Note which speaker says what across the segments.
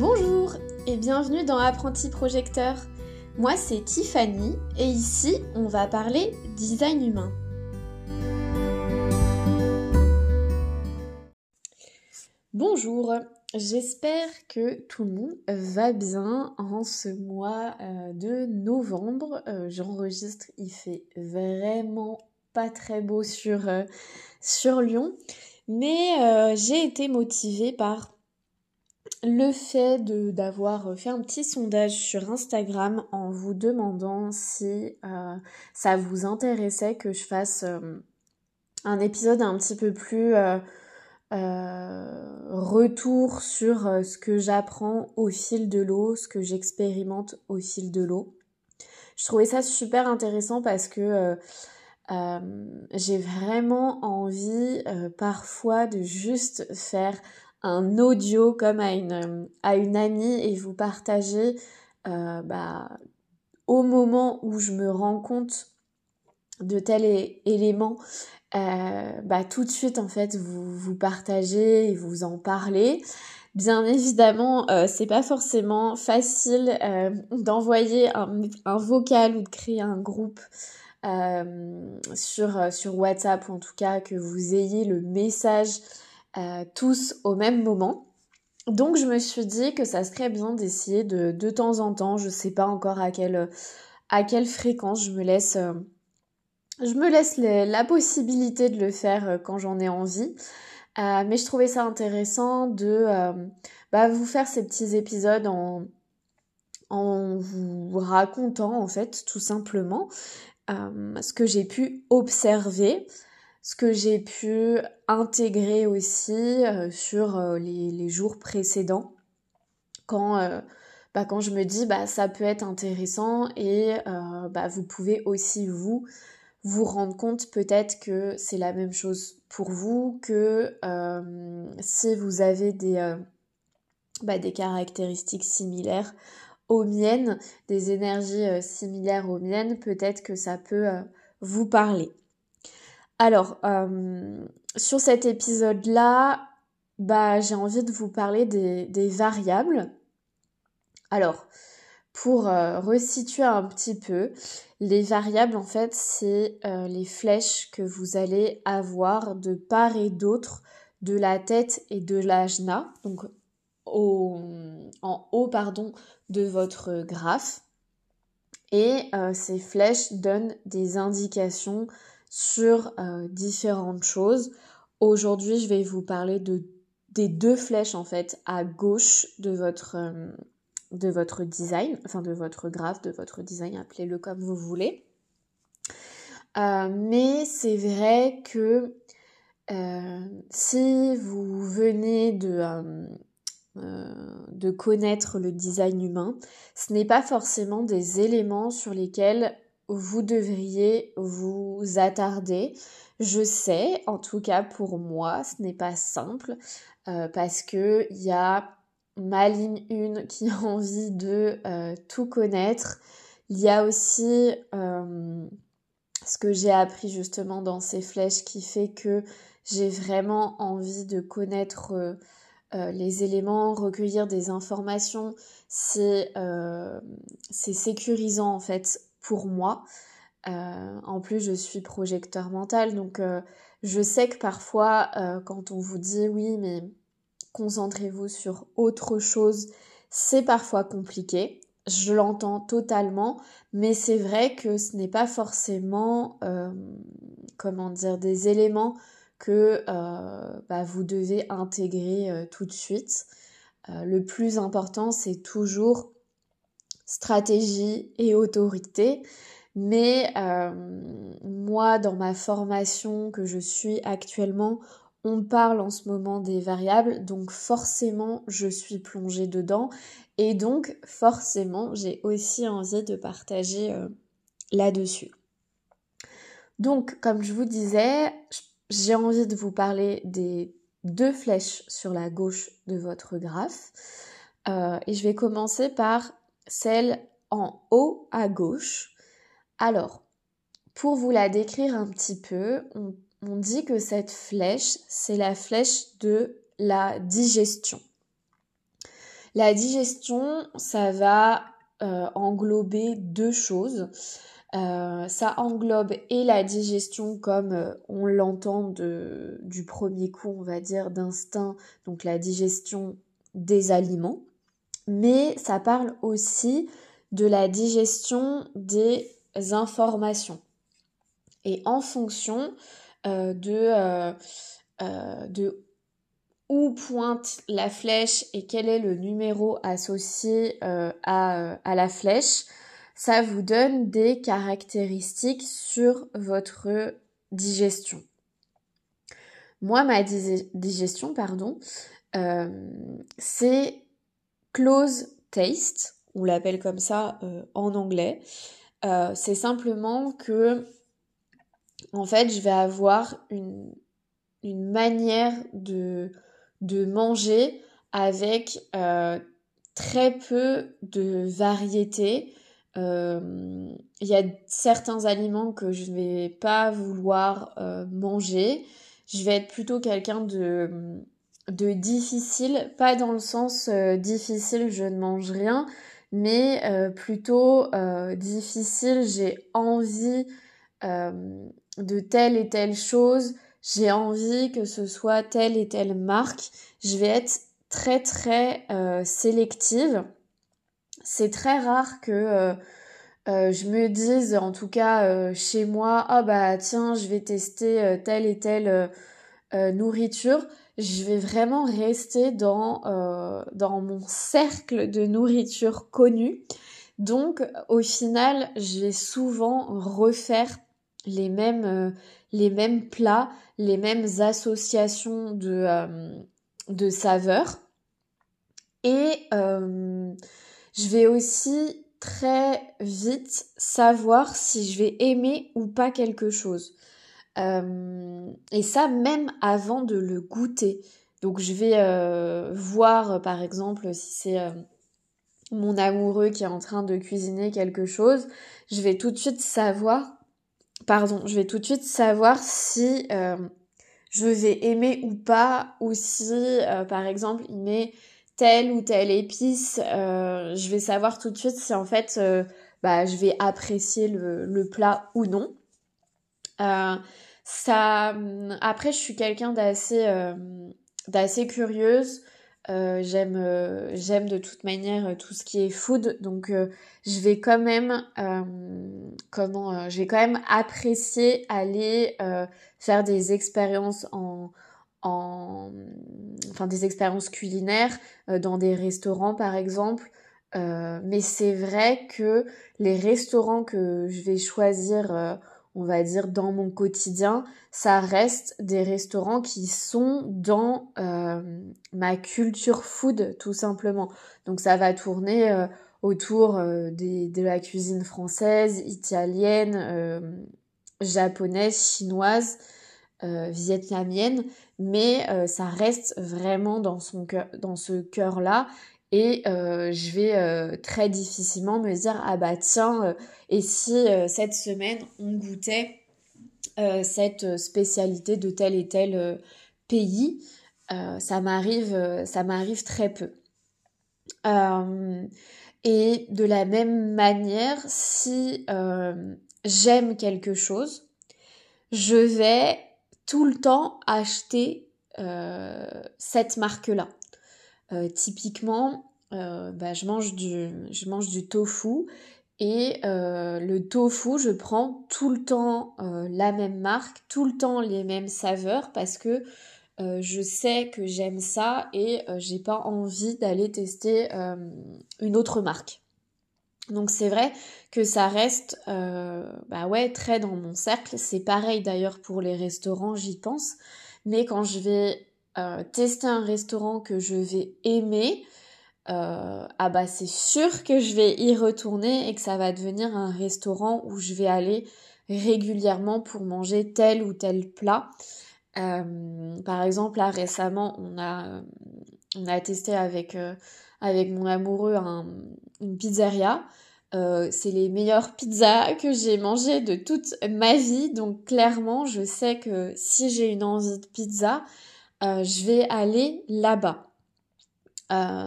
Speaker 1: Bonjour et bienvenue dans Apprenti Projecteur. Moi c'est Tiffany et ici on va parler design humain. Bonjour, j'espère que tout le monde va bien en ce mois euh, de novembre. Euh, j'enregistre, il fait vraiment pas très beau sur, euh, sur Lyon, mais j'ai été motivée par le fait d'avoir fait un petit sondage sur Instagram en vous demandant si euh, ça vous intéressait que je fasse euh, un épisode un petit peu plus euh, retour sur ce que j'apprends au fil de l'eau, ce que j'expérimente au fil de l'eau. Je trouvais ça super intéressant parce que j'ai vraiment envie parfois de juste faire un audio comme à une, amie et vous partagez euh, bah, au moment où je me rends compte de tel élément, euh, bah, tout de suite en fait vous vous partagez et vous en parlez. Bien évidemment, euh, c'est pas forcément facile euh, d'envoyer un, un, vocal ou de créer un groupe sur, sur WhatsApp ou en tout cas que vous ayez le message euh, tous au même moment. Donc je me suis dit que ça serait bien d'essayer de de temps en temps, je sais pas encore à quelle à quelle fréquence je me laisse euh, je me laisse la possibilité de le faire euh, quand j'en ai envie. mais je trouvais ça intéressant de bah, vous faire ces petits épisodes en, en vous racontant en fait tout simplement ce que j'ai pu observer ce que j'ai pu intégrer aussi euh, sur euh, les, jours précédents quand euh, bah, quand je me dis bah ça peut être intéressant et bah vous pouvez aussi vous vous rendre compte peut-être que c'est la même chose pour vous que si vous avez des bah, des caractéristiques similaires aux miennes, des énergies similaires aux miennes, peut-être que ça peut vous parler. Alors, euh, sur cet épisode-là, bah, j'ai envie de vous parler des, variables. Alors, pour euh, resituer un petit peu, les variables, en fait, c'est euh, les flèches que vous allez avoir de part et d'autre de la tête et de l'ajna, donc en haut pardon, de votre graphe. Et ces flèches donnent des indications sur euh, différentes choses. Aujourd'hui, je vais vous parler de des deux flèches en fait à gauche de votre euh, de votre design, enfin de votre graphe, de votre design, appelez-le comme vous voulez. Euh, mais c'est vrai que si vous venez de de connaître le design humain, ce n'est pas forcément des éléments sur lesquels vous devriez vous attarder. Je sais, en tout cas pour moi, ce n'est pas simple euh, parce que il y a ma ligne 1 qui a envie de euh, tout connaître. Il y a aussi euh, ce que j'ai appris justement dans ces flèches qui fait que j'ai vraiment envie de connaître les éléments, recueillir des informations. C'est sécurisant en fait pour moi. Euh, en plus, je suis projecteur mental, donc euh, je sais que parfois, euh, quand on vous dit oui, mais concentrez-vous sur autre chose, c'est parfois compliqué. Je l'entends totalement, mais c'est vrai que ce n'est pas forcément, comment dire, des éléments que bah, vous devez intégrer tout de suite. le plus important, c'est toujours stratégie et autorité. Mais euh, moi, dans ma formation que je suis actuellement, on parle en ce moment des variables, donc forcément, je suis plongée dedans. Et donc, forcément, j'ai aussi envie de partager euh, là-dessus. Donc, comme je vous disais, j'ai envie de vous parler des deux flèches sur la gauche de votre graphe. Euh, et je vais commencer par celle en haut à gauche. Alors, pour vous la décrire un petit peu, on, dit que cette flèche, c'est la flèche de la digestion. La digestion, ça va englober deux choses. ça englobe et la digestion comme on l'entend du premier coup, on va dire, d'instinct, donc la digestion des aliments, mais ça parle aussi de la digestion des informations. Et en fonction euh, de, euh, euh, de où pointe la flèche et quel est le numéro associé à, à, la flèche, ça vous donne des caractéristiques sur votre digestion. Moi, ma digestion, pardon, c'est close taste, on l'appelle comme ça en anglais. c'est simplement que en fait, je vais avoir une, manière de, manger avec euh, très peu de variété. Euh, il y a certains aliments que je ne vais pas vouloir euh, manger. Je vais être plutôt quelqu'un de, de difficile, pas dans le sens difficile, je ne mange rien, mais plutôt difficile, j'ai envie de telle et telle chose, j'ai envie que ce soit telle et telle marque, je vais être très très euh, sélective. C'est très rare que euh, euh, je me dise, en tout cas chez moi, ah bah tiens, je vais tester telle et telle nourriture. Je vais vraiment rester dans, dans mon cercle de nourriture connue. Donc au final, je vais souvent refaire les mêmes, euh, les mêmes plats, les mêmes associations de, euh, saveurs. Et euh, je vais aussi très vite savoir si je vais aimer ou pas quelque chose. Et ça même avant de le goûter. Donc je vais voir par exemple si c'est mon amoureux qui est en train de cuisiner quelque chose, je vais tout de suite savoir pardon, je vais tout de suite savoir si euh, je vais aimer ou pas, ou si, euh, par exemple, il met telle ou telle épice, euh, je vais savoir tout de suite si en fait, bah, je vais apprécier le plat ou non. Ça, après, je suis quelqu'un d'assez, d'assez curieuse. Euh, j'aime euh, j'aime de toute manière euh, tout ce qui est food donc je vais quand même comment quand même apprécier aller faire des expériences en en enfin des expériences culinaires dans des restaurants par exemple mais c'est vrai que les restaurants que je vais choisir on va dire, dans mon quotidien, ça reste des restaurants qui sont dans euh, ma culture food, tout simplement. Donc ça va tourner euh, autour euh, de la cuisine française, italienne, japonaise, chinoise, vietnamienne, mais ça reste vraiment dans, son dans ce cœur-là et euh, je vais euh, très difficilement me dire ah bah tiens euh, et si cette semaine on goûtait cette spécialité de tel et tel pays ça m'arrive ça m'arrive très peu et de la même manière si j'aime quelque chose je vais tout le temps acheter cette marque là euh, typiquement, euh, bah, je, mange du, je mange du tofu et euh, le tofu, je prends tout le temps la même marque, tout le temps les mêmes saveurs parce que je sais que j'aime ça et j'ai pas envie d'aller tester une autre marque. Donc c'est vrai que ça reste bah ouais très dans mon cercle. C'est pareil d'ailleurs pour les restaurants, j'y pense. Mais quand je vais euh, tester un restaurant que je vais aimer, euh, ah bah c'est sûr que je vais y retourner et que ça va devenir un restaurant où je vais aller régulièrement pour manger tel ou tel plat. Euh, par exemple, là récemment, on a, on testé avec, avec mon amoureux une pizzeria. c'est les meilleures pizzas que j'ai mangées de toute ma vie. Donc clairement, je sais que si j'ai une envie de pizza, euh, je vais aller là-bas.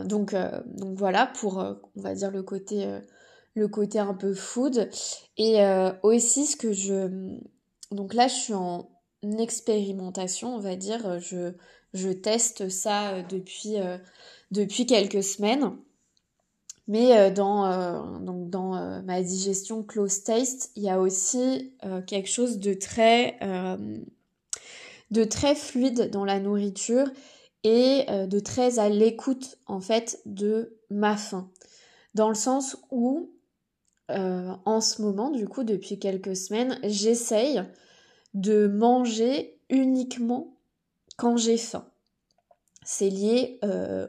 Speaker 1: donc, donc voilà pour, on va dire, le côté, le côté un peu food. Et aussi ce que je... Donc là, je suis en expérimentation, on va dire. Je, je teste ça depuis, depuis quelques semaines. Mais euh, dans, euh, donc dans euh, ma digestion close taste, il y a aussi quelque chose de très, de très fluide dans la nourriture et de très à l'écoute en fait de ma faim. Dans le sens où en ce moment, du coup, depuis quelques semaines, j'essaye de manger uniquement quand j'ai faim. C'est lié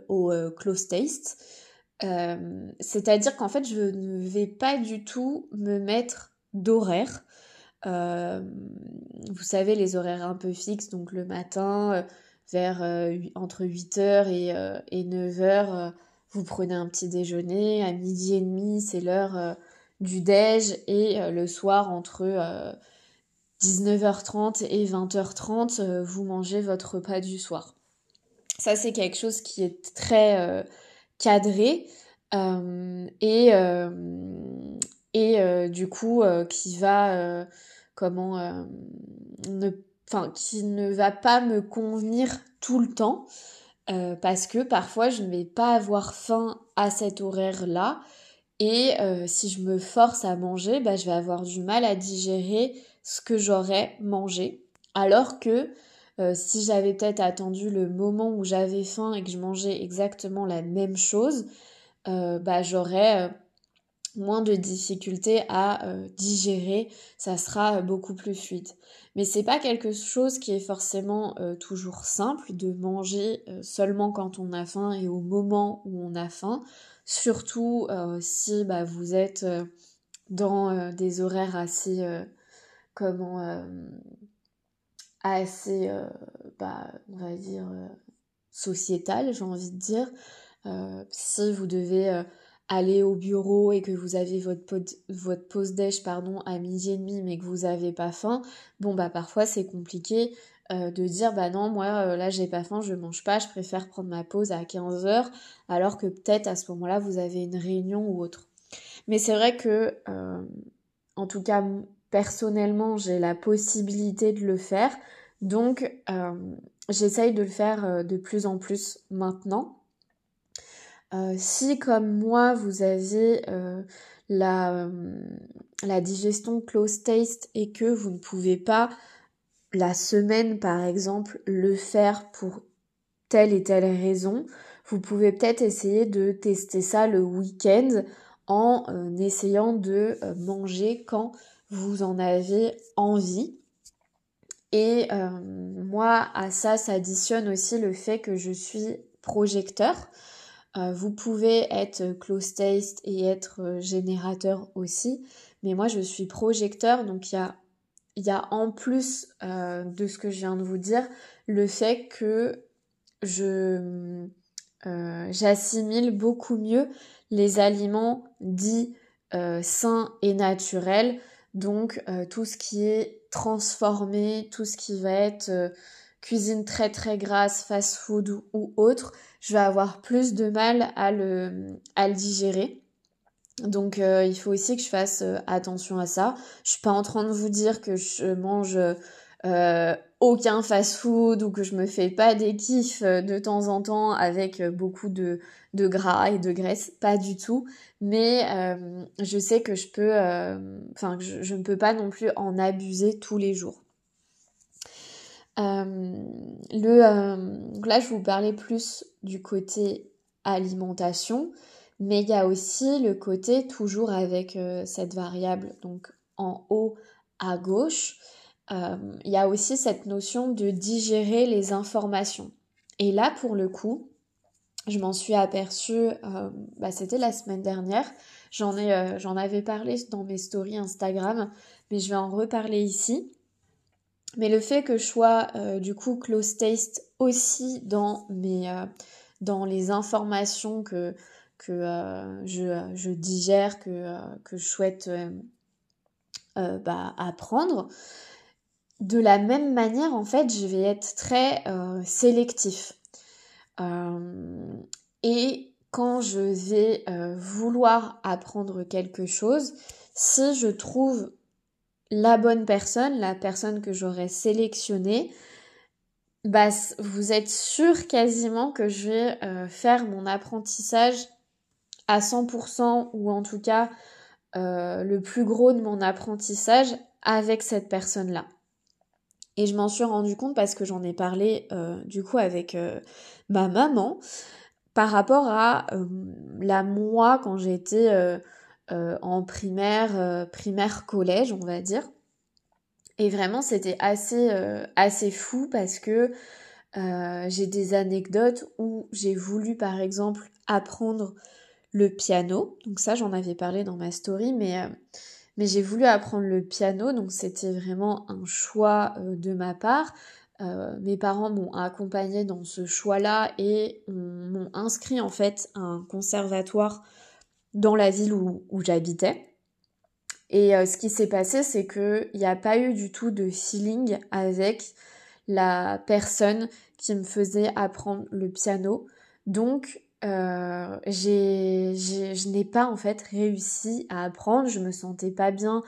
Speaker 1: au close taste. Euh, c'est-à-dire qu'en fait, je ne vais pas du tout me mettre d'horaire. Euh, vous savez, les horaires un peu fixes, donc le matin, euh, vers entre 8h et, et 9h, vous prenez un petit déjeuner. À midi et demi, c'est l'heure du déj. Et le soir, entre 19h30 et 20h30, vous mangez votre repas du soir. Ça, c'est quelque chose qui est très cadré euh, et, euh, et euh, du coup qui va comment ne enfin qui ne va pas me convenir tout le temps parce que parfois je ne vais pas avoir faim à cet horaire là et si je me force à manger bah, je vais avoir du mal à digérer ce que j'aurais mangé. Alors que si j'avais peut-être attendu le moment où j'avais faim et que je mangeais exactement la même chose, euh, bah, j'aurais euh, moins de difficultés à euh, digérer, ça sera beaucoup plus fluide. Mais c'est pas quelque chose qui est forcément toujours simple de manger seulement quand on a faim et au moment où on a faim, surtout si bah, vous êtes dans des horaires assez comment assez bah, on va dire sociétal, j'ai envie de dire. Euh, si vous devez euh, aller au bureau et que vous avez votre, votre pause déj pardon, à midi et demi mais que vous n'avez pas faim, bon bah parfois c'est compliqué euh, de dire bah non moi là j'ai pas faim, je mange pas, je préfère prendre ma pause à 15 heures alors que peut-être à ce moment-là vous avez une réunion ou autre. Mais c'est vrai que en tout cas personnellement j'ai la possibilité de le faire donc j'essaye de le faire de plus en plus maintenant euh, si comme moi vous avez euh, euh, la digestion close taste et que vous ne pouvez pas la semaine par exemple le faire pour telle et telle raison, vous pouvez peut-être essayer de tester ça le week-end en essayant de manger quand vous en avez envie. Et moi, à ça s'additionne aussi le fait que je suis projecteur. Euh, vous pouvez être close taste et être euh, générateur aussi, mais moi je suis projecteur, donc il y a, en plus euh, de ce que je viens de vous dire le fait que je j'assimile beaucoup mieux les aliments dits sains et naturels, donc tout ce qui est transformé, tout ce qui va être cuisine très très grasse, fast food ou, autre, je vais avoir plus de mal à le, à le digérer. Donc euh, il faut aussi que je fasse euh, attention à ça. Je suis pas en train de vous dire que je mange euh, aucun fast-food ou que je me fais pas des kiffs de temps en temps avec beaucoup de, de gras et de graisse, pas du tout. Mais je sais que je peux, enfin je, je ne peux pas non plus en abuser tous les jours. Euh, le, euh, là, je vous parlais plus du côté alimentation, mais il y a aussi le côté toujours avec euh, cette variable, donc en haut à gauche, il y a aussi cette notion de digérer les informations. Et là, pour le coup, je m'en suis aperçue, bah, c'était la semaine dernière, j'en ai, j'en avais parlé dans mes stories Instagram, mais je vais en reparler ici. Mais le fait que je sois euh, du coup close taste aussi dans mes euh, dans les informations que que euh, je, digère, que, que je souhaite bah, apprendre, de la même manière en fait je vais être très sélectif. Et quand je vais vouloir apprendre quelque chose, si je trouve la bonne personne, la personne que j'aurais sélectionnée, bah, vous êtes sûr quasiment que je vais euh, faire mon apprentissage à 100% ou en tout cas euh, le plus gros de mon apprentissage avec cette personne-là. Et je m'en suis rendu compte parce que j'en ai parlé euh, du coup avec ma maman par rapport à la moi quand j'étais en primaire, primaire collège, on va dire. Et vraiment, c'était assez, euh, assez fou parce que euh, j'ai des anecdotes où j'ai voulu, par exemple, apprendre le piano. Donc ça, j'en avais parlé dans ma story, mais, euh, mais j'ai voulu apprendre le piano. Donc c'était vraiment un choix de ma part. mes parents m'ont accompagné dans ce choix-là et m'ont inscrit en fait à un conservatoire dans la ville où, j'habitais. Et euh, ce qui s'est passé, c'est qu'il n'y a pas eu du tout de feeling avec la personne qui me faisait apprendre le piano. Donc, euh, je n'ai pas en fait réussi à apprendre. Je me sentais pas bien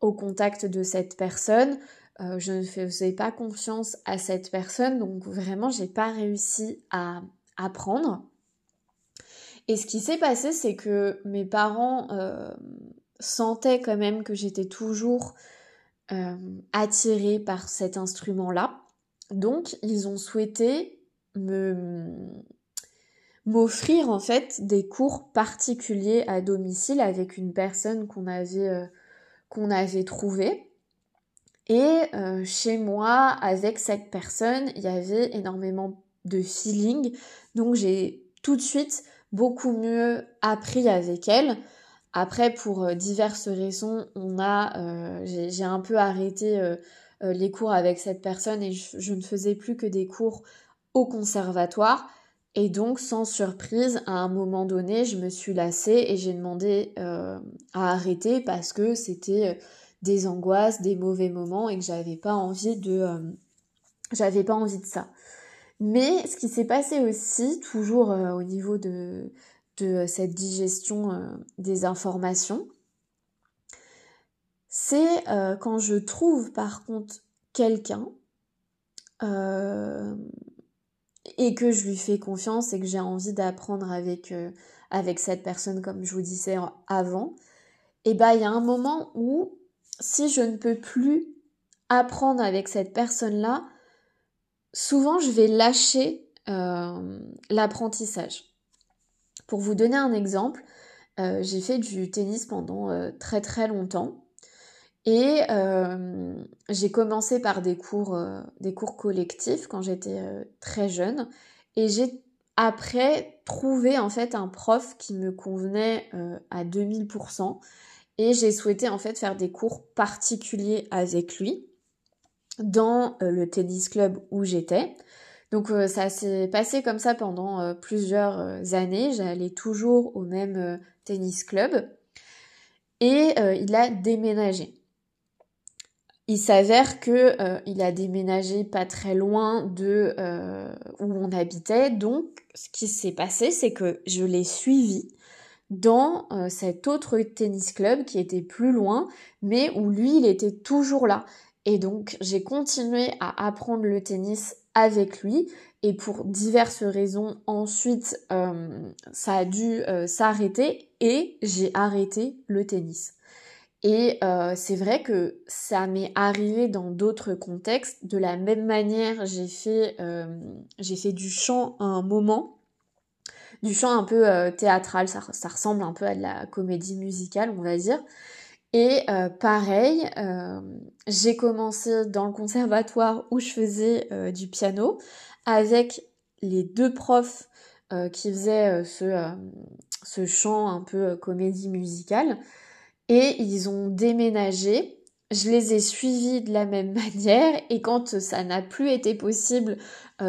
Speaker 1: au contact de cette personne. Euh, je ne faisais pas confiance à cette personne. Donc, vraiment, j'ai pas réussi à apprendre. Et ce qui s'est passé, c'est que mes parents sentais quand même que j'étais toujours euh, attirée par cet instrument-là. Donc, ils ont souhaité m'offrir en fait des cours particuliers à domicile avec une personne qu'on avait euh, avait trouvée. Et euh, chez moi, avec cette personne, il y avait énormément de feeling. Donc j'ai tout de suite beaucoup mieux appris avec elle. Après, pour euh, diverses raisons, on a, euh, j'ai un peu arrêté euh, les cours avec cette personne et je, ne faisais plus que des cours au conservatoire. Et donc, sans surprise, à un moment donné, je me suis lassée et j'ai demandé à arrêter parce que c'était des angoisses, des mauvais moments et que j'avais pas envie de, j'avais pas envie de ça. Mais ce qui s'est passé aussi, toujours au niveau de, euh, cette digestion euh, des informations, c'est euh, quand je trouve par contre quelqu'un et que je lui fais confiance et que j'ai envie d'apprendre avec, avec cette personne comme je vous disais avant, et bah il y a un moment où si je ne peux plus apprendre avec cette personne-là, souvent je vais lâcher l'apprentissage. Pour vous donner un exemple, euh, j'ai fait du tennis pendant euh, très très longtemps. Et euh, j'ai commencé par des cours, des cours collectifs quand j'étais très jeune. Et j'ai après trouvé en fait un prof qui me convenait à 2000% et j'ai souhaité en fait faire des cours particuliers avec lui dans le tennis club où j'étais. Donc euh, ça s'est passé comme ça pendant euh, plusieurs euh, années. J'allais toujours au même tennis club et il a déménagé. Il s'avère que il a déménagé pas très loin de où on habitait. Donc ce qui s'est passé, c'est que je l'ai suivi dans cet autre tennis club qui était plus loin, mais où lui, il était toujours là. Et donc, j'ai continué à apprendre le tennis avec lui. Et pour diverses raisons, ensuite, euh, ça a dû euh, s'arrêter et j'ai arrêté le tennis. Et euh, c'est vrai que ça m'est arrivé dans d'autres contextes. De la même manière, j'ai fait, du chant à un moment, du chant un peu théâtral. Ça, ça, ressemble un peu à de la comédie musicale, on va dire. Et euh, pareil, euh, j'ai commencé dans le conservatoire où je faisais euh, du piano avec les deux profs qui faisaient ce, ce chant un peu comédie musicale. Et ils ont déménagé. Je les ai suivis de la même manière. Et quand ça n'a plus été possible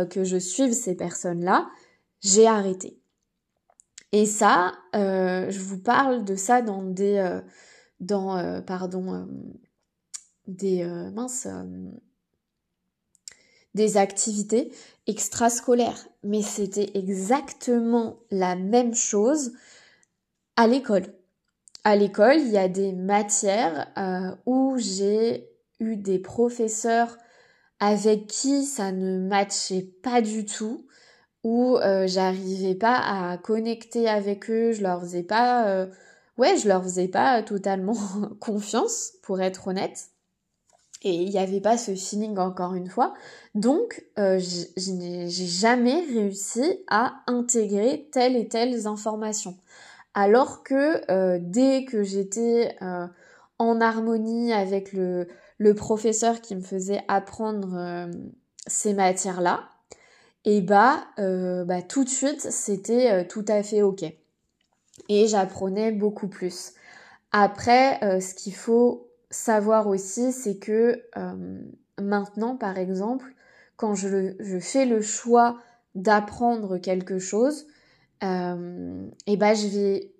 Speaker 1: que je suive ces personnes-là, j'ai arrêté. Et ça, je vous parle de ça dans des dans, euh, euh, des, euh, des activités extrascolaires. Mais c'était exactement la même chose à l'école. À l'école, il y a des matières où j'ai eu des professeurs avec qui ça ne matchait pas du tout, où j'arrivais pas à connecter avec eux, je leur faisais pas, ouais, je leur faisais pas totalement confiance, pour être honnête. Et il n'y avait pas ce feeling encore une fois. Donc, euh, j'ai jamais réussi à intégrer telle et telles informations. Alors que dès que j'étais en harmonie avec le, professeur qui me faisait apprendre euh, ces matières-là, et bah, euh, bah tout de suite c'était euh, tout à fait ok. Et j'apprenais beaucoup plus. Après, ce qu'il faut savoir aussi, c'est que maintenant, par exemple, quand je, fais le choix d'apprendre quelque chose, et bah je vais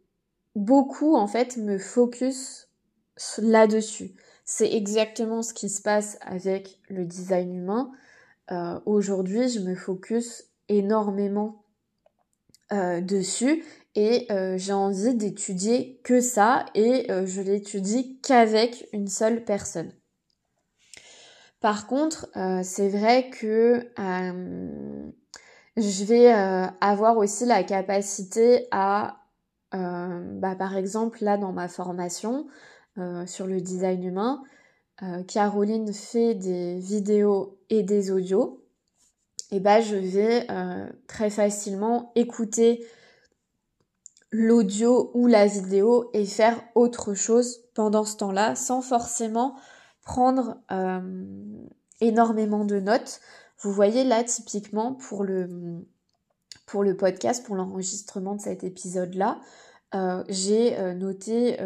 Speaker 1: beaucoup en fait me focus là-dessus. C'est exactement ce qui se passe avec le design humain. Euh, aujourd'hui, je me focus énormément euh, dessus et euh, j'ai envie d'étudier que ça et je l'étudie qu'avec une seule personne. Par contre, c'est vrai que je vais avoir aussi la capacité à, bah, par exemple, là dans ma formation, euh, sur le design humain. Euh, Caroline fait des vidéos et des audios. Et bah je vais euh, très facilement écouter l'audio ou la vidéo et faire autre chose pendant ce temps-là sans forcément prendre énormément de notes. Vous voyez là typiquement pour le, pour le podcast, pour l'enregistrement de cet épisode-là, j'ai noté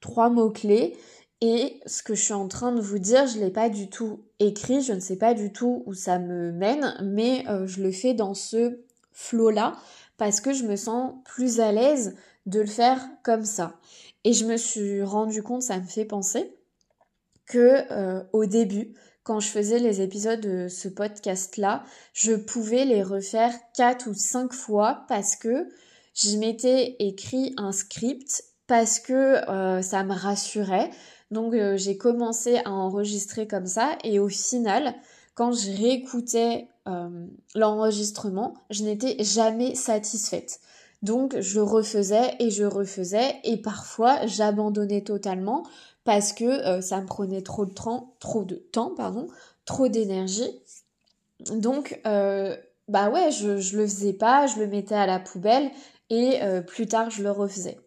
Speaker 1: trois mots-clés. Et ce que je suis en train de vous dire, je ne l'ai pas du tout écrit, je ne sais pas du tout où ça me mène, mais euh, je le fais dans ce flot-là parce que je me sens plus à l'aise de le faire comme ça. Et je me suis rendu compte, ça me fait penser, que euh, au début, quand je faisais les épisodes de ce podcast-là, je pouvais les refaire quatre ou cinq fois parce que je m'étais écrit un script parce que euh, ça me rassurait. Donc euh, j'ai commencé à enregistrer comme ça et au final, quand je réécoutais euh, l'enregistrement, je n'étais jamais satisfaite. Donc je refaisais et je refaisais et parfois j'abandonnais totalement parce que ça me prenait trop de temps, trop de temps, pardon, trop d'énergie. Donc bah ouais, je, le faisais pas, je le mettais à la poubelle et plus tard je le refaisais.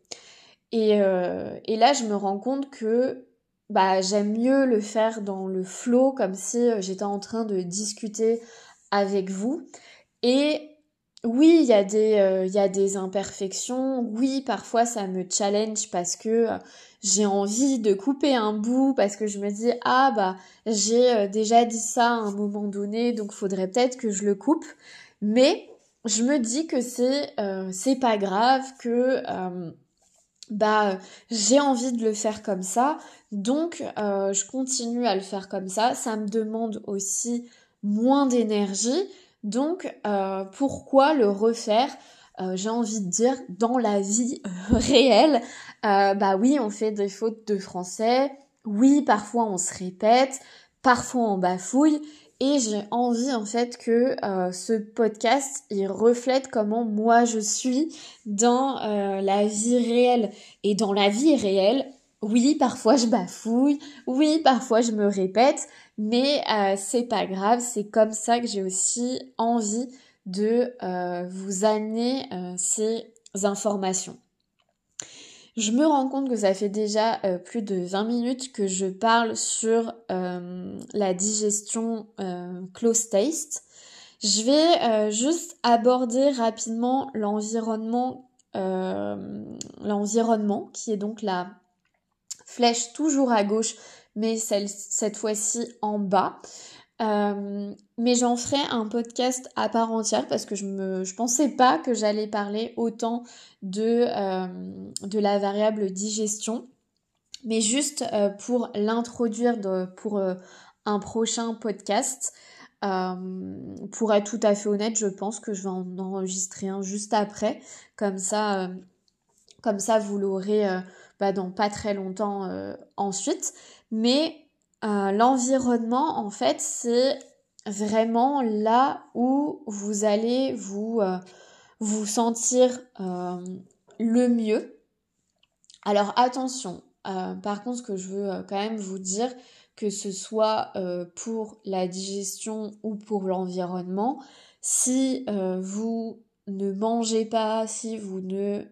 Speaker 1: Euh, et, là, je me rends compte que bah, j'aime mieux le faire dans le flow, comme si euh, j'étais en train de discuter avec vous. Et oui, il y, a des, euh, y a des imperfections. Oui, parfois ça me challenge parce que j'ai envie de couper un bout, parce que je me dis, ah bah, j'ai déjà dit ça à un moment donné, donc faudrait peut-être que je le coupe. Mais je me dis que c'est c'est pas grave, que bah j'ai envie de le faire comme ça, donc euh, je continue à le faire comme ça. Ça me demande aussi moins d'énergie, donc euh, pourquoi le refaire? Euh, J'ai envie de dire dans la vie réelle, bah oui on fait des fautes de français, oui parfois on se répète, parfois on bafouille, et j'ai envie en fait que euh, ce podcast il reflète comment moi je suis dans euh, la vie réelle. Et dans la vie réelle oui parfois je bafouille oui parfois je me répète mais euh, c'est pas grave. C'est comme ça que j'ai aussi envie de vous amener ces informations je me rends compte que ça fait déjà euh, plus de 20 minutes que je parle sur euh, la digestion euh, close taste. Je vais juste aborder rapidement l'environnement, l'environnement qui est donc la flèche toujours à gauche, mais cette fois-ci en bas. Euh, mais j'en ferai un podcast à part entière parce que je me je pensais pas que j'allais parler autant de euh, de la variable digestion mais juste euh, pour l'introduire pour un prochain podcast pour être tout à fait honnête, je pense que je vais en enregistrer un juste après. Comme ça, comme ça vous l'aurez bah, dans pas très longtemps ensuite. Mais l'environnement, en fait, c'est vraiment là où vous allez vous, euh, vous sentir euh, le mieux. Alors attention, euh, par contre ce que je veux quand même vous dire, que ce soit pour la digestion ou pour l'environnement, si vous ne mangez pas, si vous ne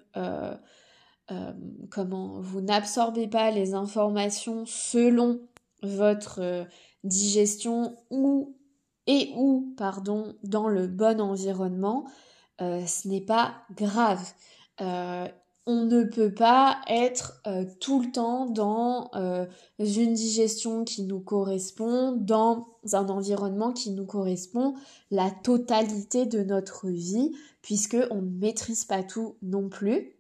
Speaker 1: comment vous n'absorbez pas les informations selon votre digestion ou et ou pardon dans le bon environnement, euh, ce n'est pas grave. Euh, on ne peut pas être euh, tout le temps dans une digestion qui nous correspond, dans un environnement qui nous correspond la totalité de notre vie, puisque on ne maîtrise pas tout non plus.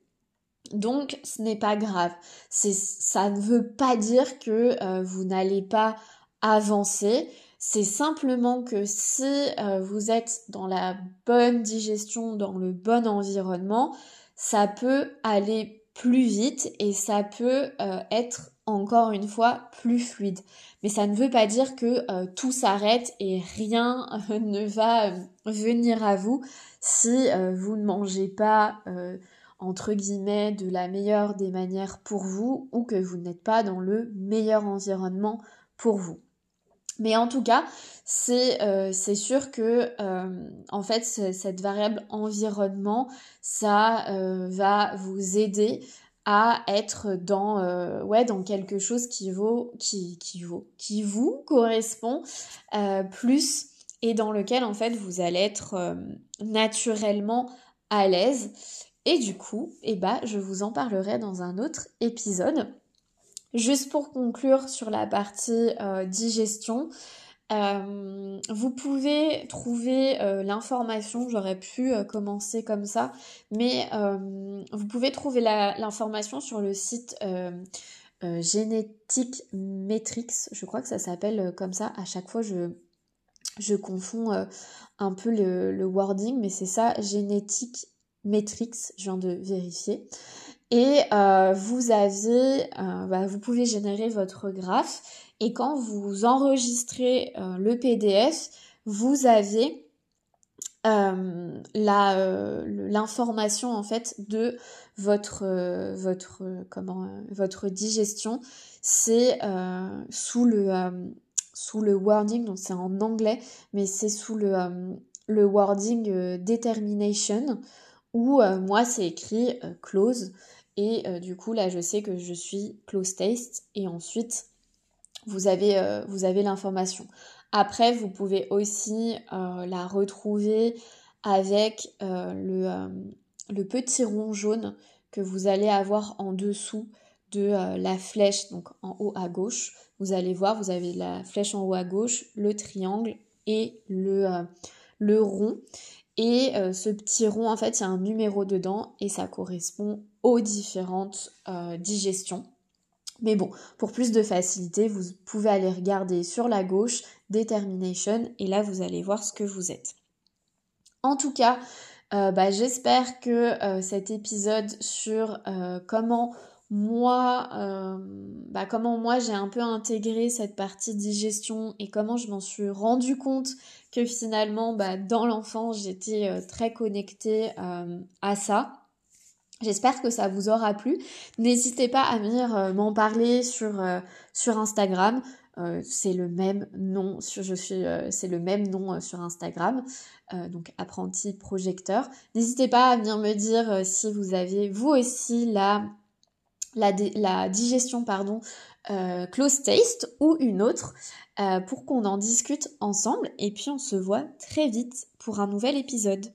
Speaker 1: Donc ce n'est pas grave. ça ne veut pas dire que vous n'allez pas avancer. C'est simplement que si euh, vous êtes dans la bonne digestion, dans le bon environnement, ça peut aller plus vite et ça peut euh, être encore une fois plus fluide. Mais ça ne veut pas dire que euh, tout s'arrête et rien ne va venir à vous si vous ne mangez pas entre guillemets de la meilleure des manières pour vous ou que vous n'êtes pas dans le meilleur environnement pour vous. Mais en tout cas, c'est euh, sûr que euh, en fait cette variable environnement, ça euh, va vous aider à être dans ouais dans quelque chose qui vaut qui qui vaut qui vous correspond plus et dans lequel en fait vous allez être naturellement à l'aise. Et du coup, eh ben, je vous en parlerai dans un autre épisode. Juste pour conclure sur la partie euh, digestion, euh, vous pouvez trouver euh, l'information, j'aurais pu commencer comme ça, mais vous pouvez trouver l'information sur le site Génétique Metrix, je crois que ça s'appelle comme ça, à chaque fois je, je confonds un peu le, le wording, mais c'est ça, Génétique Metrix, je viens de vérifier. Et euh, vous avez, euh, bah, vous pouvez générer votre graphe et quand vous enregistrez euh, le PDF, vous avez l'information en fait de votre votre comment votre digestion. C'est sous le sous le wording, donc c'est en anglais, mais c'est sous le le wording determination où moi c'est écrit close et euh, du coup, là, je sais que je suis close taste et ensuite, vous avez, euh, vous avez l'information. Après, vous pouvez aussi euh, la retrouver avec le, le, petit rond jaune que vous allez avoir en dessous de la flèche, donc en haut à gauche. Vous allez voir, vous avez la flèche en haut à gauche, le triangle et le, le rond. Et ce petit rond, en fait, il y a un numéro dedans et ça correspond aux différentes euh, digestions. Mais bon, pour plus de facilité, vous pouvez aller regarder sur la gauche Determination et là vous allez voir ce que vous êtes. En tout cas, euh, bah, j'espère que euh, cet épisode sur comment moi, bah, comment moi j'ai un peu intégré cette partie digestion et comment je m'en suis rendu compte que finalement, bah, dans l'enfance, j'étais très connectée à ça. J'espère que ça vous aura plu. N'hésitez pas à venir euh, m'en parler sur, euh, sur Instagram. Euh, c'est le même nom, je suis, c'est le même nom sur Instagram, donc apprenti projecteur. N'hésitez pas à venir me dire si vous avez vous aussi la, la, la digestion pardon close taste ou une autre pour qu'on en discute ensemble et puis on se voit très vite pour un nouvel épisode.